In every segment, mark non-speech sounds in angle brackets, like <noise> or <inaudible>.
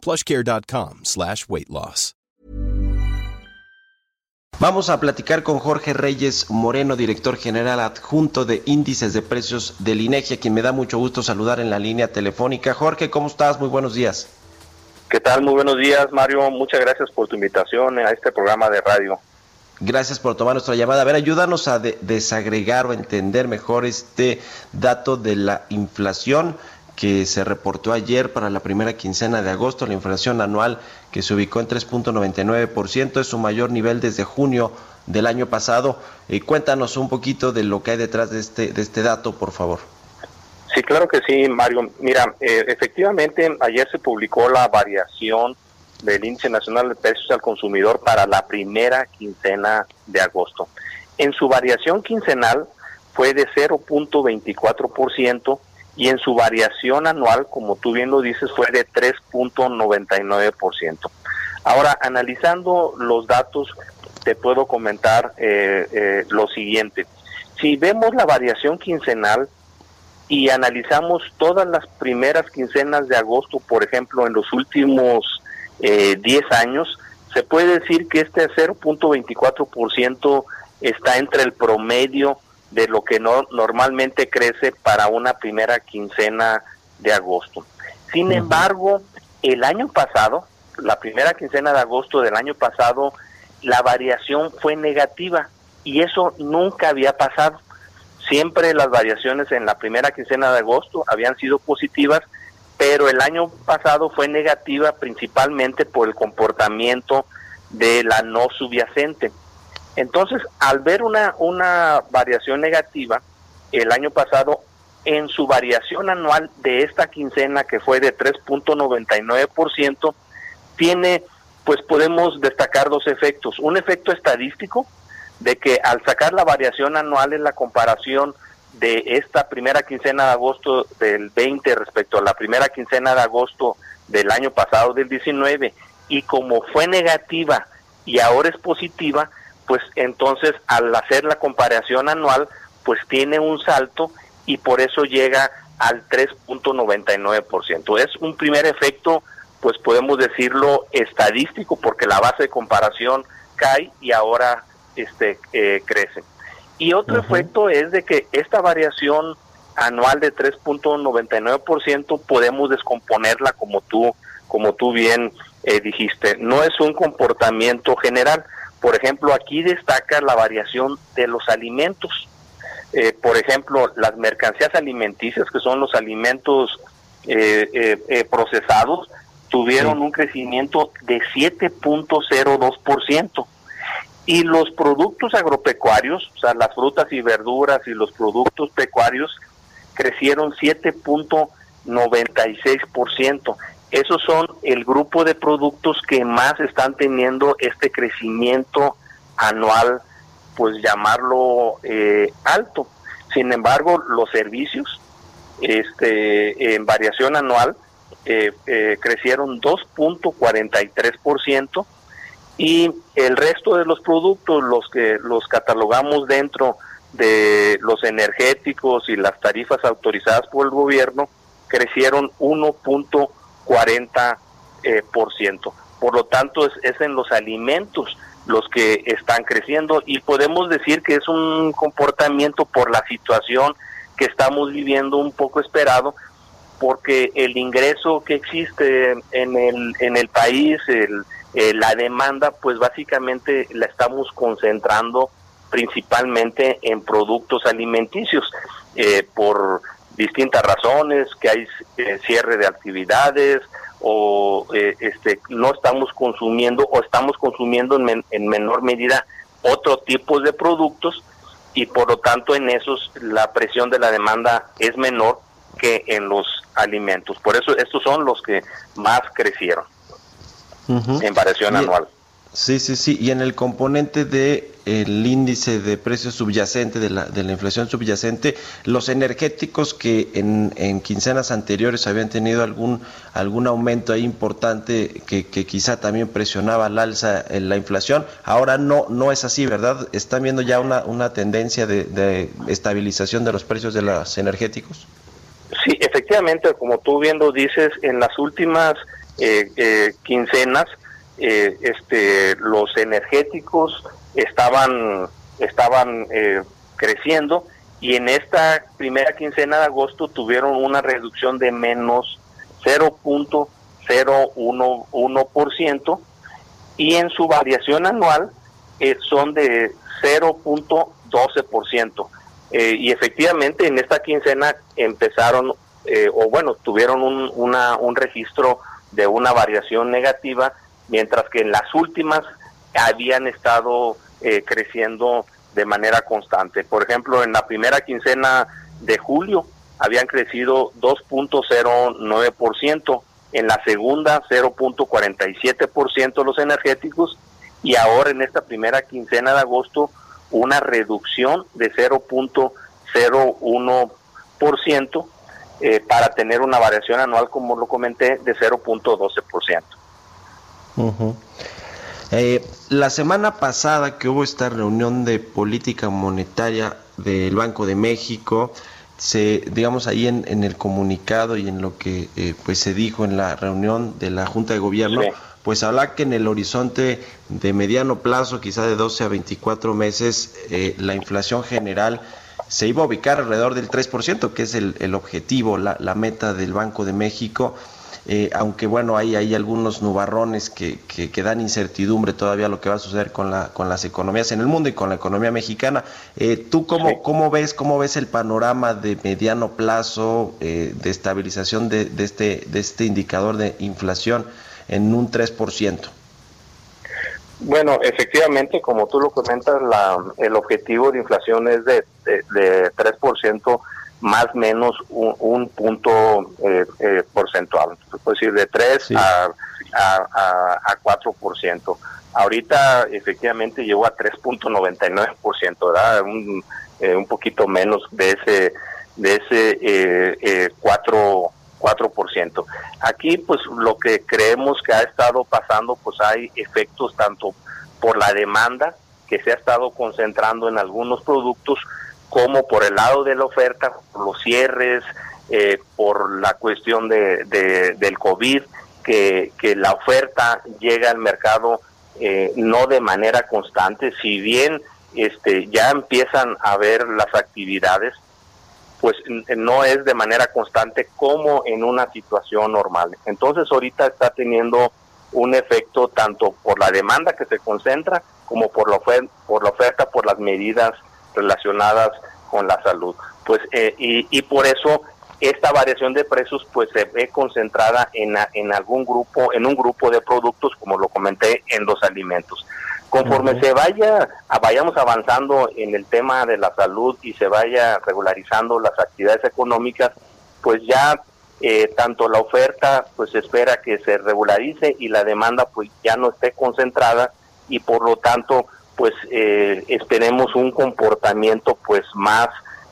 plushcare.com slash weight loss. Vamos a platicar con Jorge Reyes Moreno, director general adjunto de índices de precios del INEGI, a quien me da mucho gusto saludar en la línea telefónica. Jorge, ¿cómo estás? Muy buenos días. ¿Qué tal? Muy buenos días, Mario. Muchas gracias por tu invitación a este programa de radio. Gracias por tomar nuestra llamada. A ver, ayúdanos a desagregar o entender mejor este dato de la inflación que se reportó ayer para la primera quincena de agosto, la inflación anual que se ubicó en 3.99%, es su mayor nivel desde junio del año pasado. Eh, cuéntanos un poquito de lo que hay detrás de este, de este dato, por favor. Sí, claro que sí, Mario. Mira, eh, efectivamente, ayer se publicó la variación del Índice Nacional de Precios al Consumidor para la primera quincena de agosto. En su variación quincenal fue de 0.24%, y en su variación anual, como tú bien lo dices, fue de 3.99%. Ahora, analizando los datos, te puedo comentar eh, eh, lo siguiente. Si vemos la variación quincenal y analizamos todas las primeras quincenas de agosto, por ejemplo, en los últimos eh, 10 años, se puede decir que este 0.24% está entre el promedio de lo que no normalmente crece para una primera quincena de agosto. Sin embargo, el año pasado, la primera quincena de agosto del año pasado, la variación fue negativa y eso nunca había pasado. Siempre las variaciones en la primera quincena de agosto habían sido positivas, pero el año pasado fue negativa principalmente por el comportamiento de la no subyacente. Entonces, al ver una, una variación negativa, el año pasado, en su variación anual de esta quincena, que fue de 3.99%, tiene, pues podemos destacar dos efectos. Un efecto estadístico, de que al sacar la variación anual en la comparación de esta primera quincena de agosto del 20 respecto a la primera quincena de agosto del año pasado del 19, y como fue negativa y ahora es positiva, pues entonces al hacer la comparación anual, pues tiene un salto y por eso llega al 3.99%. Es un primer efecto, pues podemos decirlo estadístico, porque la base de comparación cae y ahora este eh, crece. Y otro efecto es de que esta variación anual de 3.99% podemos descomponerla como tú como tú bien eh, dijiste. No es un comportamiento general, por ejemplo, aquí destaca la variación de los alimentos. Eh, por ejemplo, las mercancías alimenticias, que son los alimentos eh, eh, procesados, tuvieron un crecimiento de 7.02%. Y los productos agropecuarios, o sea, las frutas y verduras y los productos pecuarios, crecieron 7.96%. Esos son el grupo de productos que más están teniendo este crecimiento anual, pues llamarlo eh, alto. Sin embargo, los servicios, este, en variación anual, eh, eh, crecieron 2.43% y el resto de los productos, los que los catalogamos dentro de los energéticos y las tarifas autorizadas por el gobierno, crecieron 1.43%. 40%. Eh, por, ciento. por lo tanto, es, es en los alimentos los que están creciendo y podemos decir que es un comportamiento por la situación que estamos viviendo un poco esperado porque el ingreso que existe en el, en el país, el, eh, la demanda, pues básicamente la estamos concentrando principalmente en productos alimenticios eh, por distintas razones, que hay eh, cierre de actividades o eh, este no estamos consumiendo o estamos consumiendo en, en menor medida otro tipo de productos y por lo tanto en esos la presión de la demanda es menor que en los alimentos. Por eso estos son los que más crecieron. en variación anual. Sí, sí, sí. Y en el componente de el índice de precios subyacente, de la, de la inflación subyacente, los energéticos que en, en, quincenas anteriores habían tenido algún, algún aumento ahí importante que, quizá también presionaba al alza en la inflación, ahora no, no es así, ¿verdad? ¿Están viendo ya una, una tendencia de, de estabilización de los precios de los energéticos? Sí, efectivamente, como tú bien lo dices, en las últimas eh, eh, quincenas, eh, este, los energéticos estaban, estaban eh, creciendo y en esta primera quincena de agosto tuvieron una reducción de menos 0.011% y en su variación anual eh, son de 0.12%. Eh, y efectivamente en esta quincena empezaron, o bueno, tuvieron un, una, un registro de una variación negativa mientras que en las últimas habían estado eh, creciendo de manera constante. Por ejemplo, en la primera quincena de julio habían crecido 2.09%, en la segunda 0.47% los energéticos y ahora en esta primera quincena de agosto una reducción de 0.01% eh, para tener una variación anual, como lo comenté, de 0.12%. Eh, la semana pasada que hubo esta reunión de política monetaria del Banco de México, se, digamos ahí en, el comunicado y en lo que eh, pues se dijo en la reunión de la Junta de Gobierno, pues habla que en el horizonte de mediano plazo, quizá de 12 a 24 meses, eh, la inflación general se iba a ubicar alrededor del 3%, que es el, el objetivo, la, la meta del Banco de México. Eh, aunque bueno, hay, hay algunos nubarrones que, que, dan incertidumbre todavía lo que va a suceder con, la, con las economías en el mundo y con la economía mexicana. Eh, ¿Tú cómo, cómo, ves, cómo ves el panorama de mediano plazo eh, de estabilización de, de, este, de este indicador de inflación en un 3%? Bueno, efectivamente, como tú lo comentas, la, el objetivo de inflación es de, de, de 3% más menos un, punto eh, eh, porcentual, es decir, de 3 a, a, a, 4%. Ahorita efectivamente llegó a 3.99%, ¿verdad? Un, eh, un poquito menos de ese de ese eh, 4 4%. Aquí pues lo que creemos que ha estado pasando pues hay efectos tanto por la demanda que se ha estado concentrando en algunos productos como por el lado de la oferta, por los cierres, eh, por la cuestión de, del COVID, que, la oferta llega al mercado eh, no de manera constante, si bien este, ya empiezan a ver las actividades, pues no es de manera constante como en una situación normal. Entonces ahorita está teniendo un efecto tanto por la demanda que se concentra como por la, por la oferta, por las medidas relacionadas con la salud. Pues eh, y, y, por eso esta variación de precios pues se ve concentrada en, en algún grupo, en un grupo de productos, como lo comenté, en los alimentos. Conforme se vaya, vayamos avanzando en el tema de la salud y se vaya regularizando las actividades económicas, pues ya eh, tanto la oferta pues se espera que se regularice y la demanda pues ya no esté concentrada y por lo tanto pues eh, esperemos un comportamiento pues más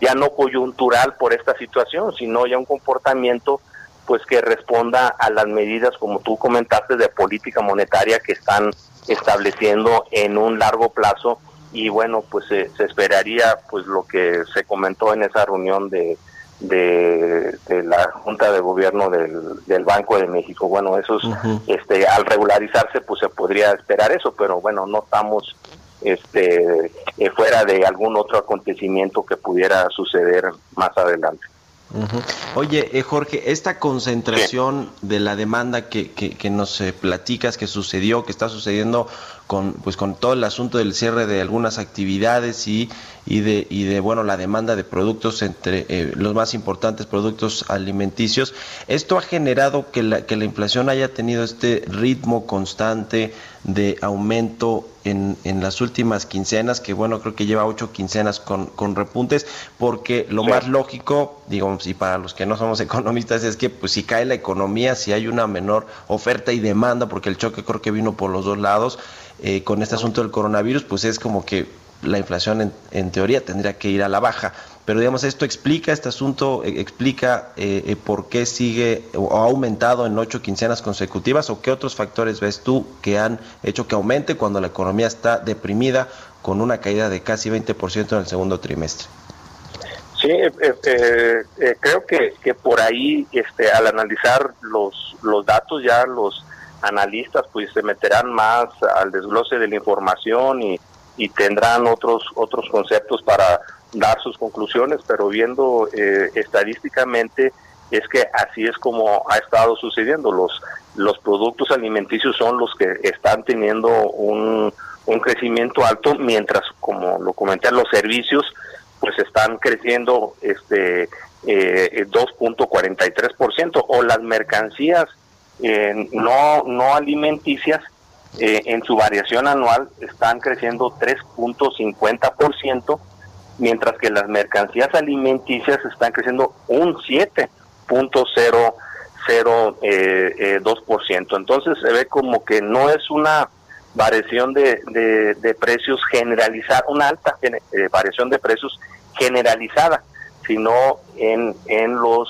ya no coyuntural por esta situación, sino ya un comportamiento pues que responda a las medidas como tú comentaste de política monetaria que están estableciendo en un largo plazo y bueno pues se esperaría pues lo que se comentó en esa reunión de, de, la Junta de Gobierno del, del, Banco de México. Bueno, eso este, al regularizarse, pues se podría esperar eso, pero bueno, no estamos este, eh, fuera de algún otro acontecimiento que pudiera suceder más adelante. Oye, eh, Jorge, esta concentración de la demanda que, que, nos eh, platicas que sucedió, que está sucediendo con, pues, con todo el asunto del cierre de algunas actividades y, y, de, y de bueno, la demanda de productos entre eh, los más importantes productos alimenticios. Esto ha generado que la, que la inflación haya tenido este ritmo constante de aumento en, en, las últimas quincenas, que bueno, creo que lleva ocho quincenas con, con repuntes, porque lo más lógico, digamos, y para los que no somos <laughs> economistas, es que pues si cae la economía, si hay una menor oferta y demanda, porque el choque creo que vino por los dos lados, eh, con este asunto del coronavirus, pues es como que la inflación en, en teoría tendría que ir a la baja pero digamos esto explica, este asunto eh, explica eh, eh, por qué sigue o ha aumentado en ocho quincenas consecutivas o qué otros factores ves tú que han hecho que aumente cuando la economía está deprimida con una caída de casi 20% en el segundo trimestre. Sí, creo que, que por ahí, este, al analizar los, los datos, ya los analistas pues se meterán más al desglose de la información y, y tendrán otros otros conceptos para dar sus conclusiones, pero viendo eh, estadísticamente es que así es como ha estado sucediendo. Los, los productos alimenticios son los que están teniendo un, un crecimiento alto, mientras, como lo comenté, los servicios pues están creciendo este eh, 2.43% o las mercancías eh, no, no alimenticias eh, en su variación anual están creciendo 3.50% mientras que las mercancías alimenticias están creciendo un 7.02%. Eh, eh, Entonces se ve como que no es una variación de, de, precios generalizada, una alta eh, variación de precios generalizada, sino en, en los,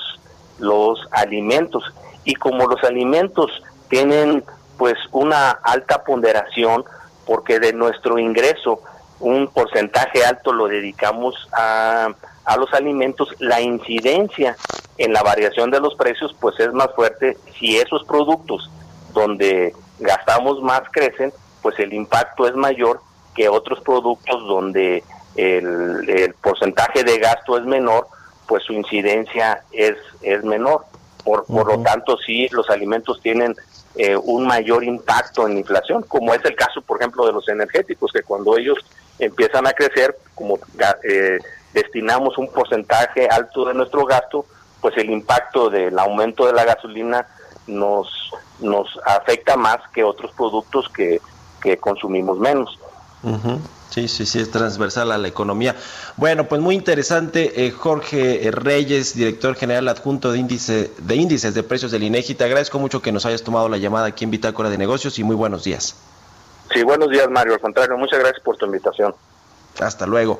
los alimentos. Y como los alimentos tienen pues una alta ponderación, porque de nuestro ingreso un porcentaje alto lo dedicamos a, a los alimentos, la incidencia en la variación de los precios pues es más fuerte si esos productos donde gastamos más crecen, pues el impacto es mayor que otros productos donde el, el porcentaje de gasto es menor, pues su incidencia es, es menor. Por, por lo tanto, sí, los alimentos tienen eh, un mayor impacto en inflación, como es el caso, por ejemplo, de los energéticos, que cuando ellos empiezan a crecer, como eh, destinamos un porcentaje alto de nuestro gasto, pues el impacto del aumento de la gasolina nos, nos afecta más que otros productos que, que consumimos menos. Sí, sí, sí, es transversal a la economía. Bueno, pues muy interesante, eh, Jorge Reyes, director general adjunto de, índice, de índices de precios del INEGI. Te agradezco mucho que nos hayas tomado la llamada aquí en Bitácora de Negocios y muy buenos días. Sí, buenos días, Mario. Al contrario, muchas gracias por tu invitación. Hasta luego.